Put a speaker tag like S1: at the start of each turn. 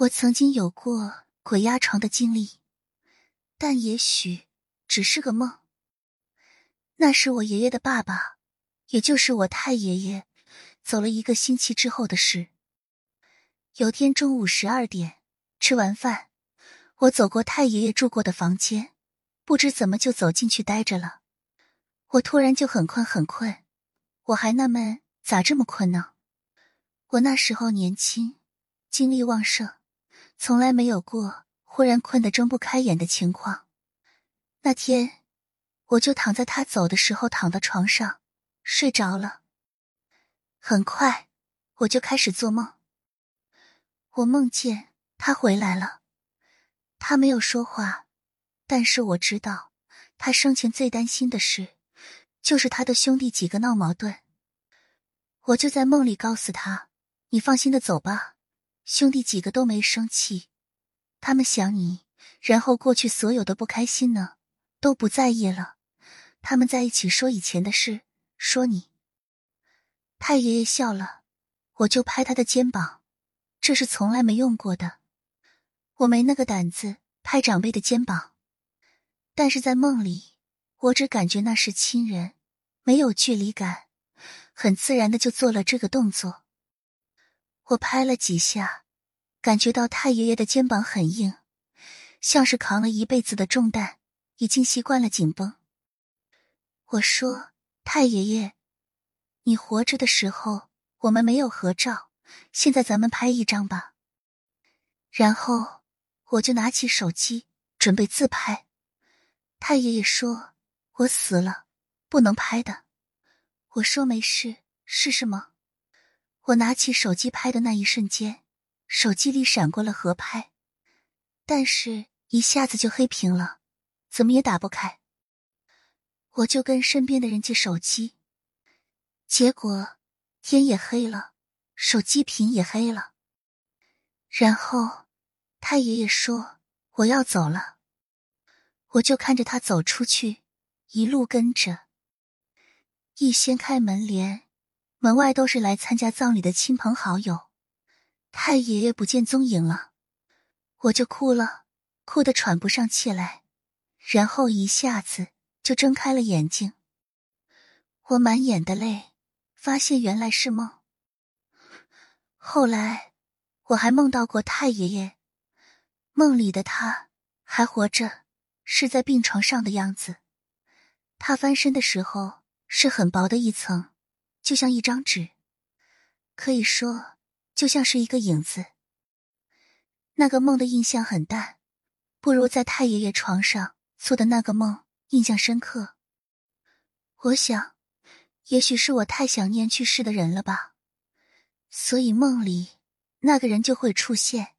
S1: 我曾经有过鬼压床的经历，但也许只是个梦。那是我爷爷的爸爸，也就是我太爷爷，走了一个星期之后的事。有天中午十二点，吃完饭，我走过太爷爷住过的房间，不知怎么就走进去待着了。我突然就很困很困，我还纳闷咋这么困呢？我那时候年轻，精力旺盛。从来没有过忽然困得睁不开眼的情况。那天，我就躺在他走的时候躺到床上睡着了。很快，我就开始做梦。我梦见他回来了，他没有说话，但是我知道他生前最担心的事就是他的兄弟几个闹矛盾。我就在梦里告诉他：“你放心的走吧。”兄弟几个都没生气，他们想你，然后过去所有的不开心呢都不在意了。他们在一起说以前的事，说你。太爷爷笑了，我就拍他的肩膀，这是从来没用过的，我没那个胆子拍长辈的肩膀。但是在梦里，我只感觉那是亲人，没有距离感，很自然的就做了这个动作。我拍了几下，感觉到太爷爷的肩膀很硬，像是扛了一辈子的重担，已经习惯了紧绷。我说：“太爷爷，你活着的时候我们没有合照，现在咱们拍一张吧。”然后我就拿起手机准备自拍。太爷爷说：“我死了，不能拍的。”我说：“没事，试试吗？”我拿起手机拍的那一瞬间，手机里闪过了合拍，但是一下子就黑屏了，怎么也打不开。我就跟身边的人借手机，结果天也黑了，手机屏也黑了。然后太爷爷说我要走了，我就看着他走出去，一路跟着，一掀开门帘。门外都是来参加葬礼的亲朋好友，太爷爷不见踪影了，我就哭了，哭得喘不上气来，然后一下子就睁开了眼睛。我满眼的泪，发现原来是梦。后来我还梦到过太爷爷，梦里的他还活着，是在病床上的样子。他翻身的时候是很薄的一层。就像一张纸，可以说就像是一个影子。那个梦的印象很淡，不如在太爷爷床上做的那个梦印象深刻。我想，也许是我太想念去世的人了吧，所以梦里那个人就会出现。